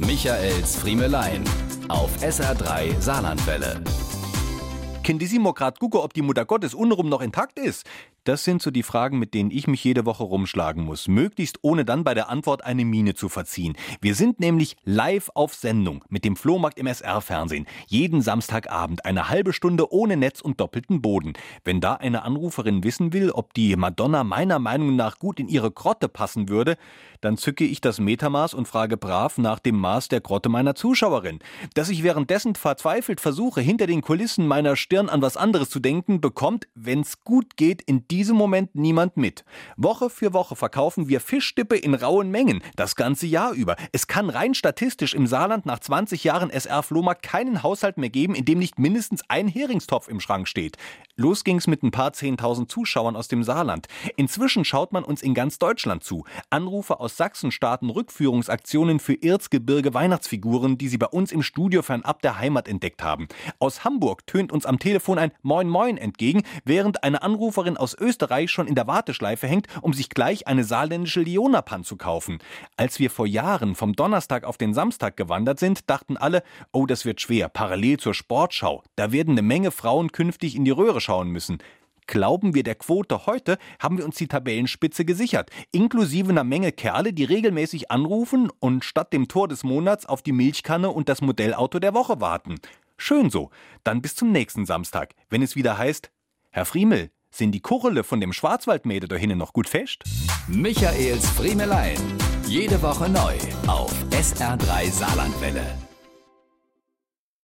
Michaels Friemelein auf SR3 Saarlandwelle. Kindissimo grad gucke, ob die Mutter Gottes unrum noch intakt ist. Das sind so die Fragen, mit denen ich mich jede Woche rumschlagen muss. Möglichst ohne dann bei der Antwort eine Miene zu verziehen. Wir sind nämlich live auf Sendung mit dem Flohmarkt im SR-Fernsehen. Jeden Samstagabend eine halbe Stunde ohne Netz und doppelten Boden. Wenn da eine Anruferin wissen will, ob die Madonna meiner Meinung nach gut in ihre Grotte passen würde, dann zücke ich das Metermaß und frage brav nach dem Maß der Grotte meiner Zuschauerin. Dass ich währenddessen verzweifelt versuche, hinter den Kulissen meiner Stirn an was anderes zu denken, bekommt, wenn's gut geht, in diesem Moment niemand mit. Woche für Woche verkaufen wir Fischstippe in rauen Mengen, das ganze Jahr über. Es kann rein statistisch im Saarland nach 20 Jahren SR Flohmarkt keinen Haushalt mehr geben, in dem nicht mindestens ein Heringstopf im Schrank steht. Los ging's mit ein paar zehntausend Zuschauern aus dem Saarland. Inzwischen schaut man uns in ganz Deutschland zu. Anrufe aus Sachsen starten Rückführungsaktionen für Erzgebirge Weihnachtsfiguren, die sie bei uns im Studio fernab der Heimat entdeckt haben. Aus Hamburg tönt uns am Telefon ein Moin Moin entgegen, während eine Anruferin aus Österreich schon in der Warteschleife hängt, um sich gleich eine saarländische Leonapan zu kaufen. Als wir vor Jahren vom Donnerstag auf den Samstag gewandert sind, dachten alle, oh, das wird schwer, parallel zur Sportschau. Da werden eine Menge Frauen künftig in die Röhre schauen müssen. Glauben wir der Quote heute, haben wir uns die Tabellenspitze gesichert, inklusive einer Menge Kerle, die regelmäßig anrufen und statt dem Tor des Monats auf die Milchkanne und das Modellauto der Woche warten. Schön so. Dann bis zum nächsten Samstag, wenn es wieder heißt, Herr Friemel, sind die Kuchele von dem Schwarzwaldmäde da hinten noch gut fest? Michaels Friemelein. Jede Woche neu auf SR3 Saarlandwelle.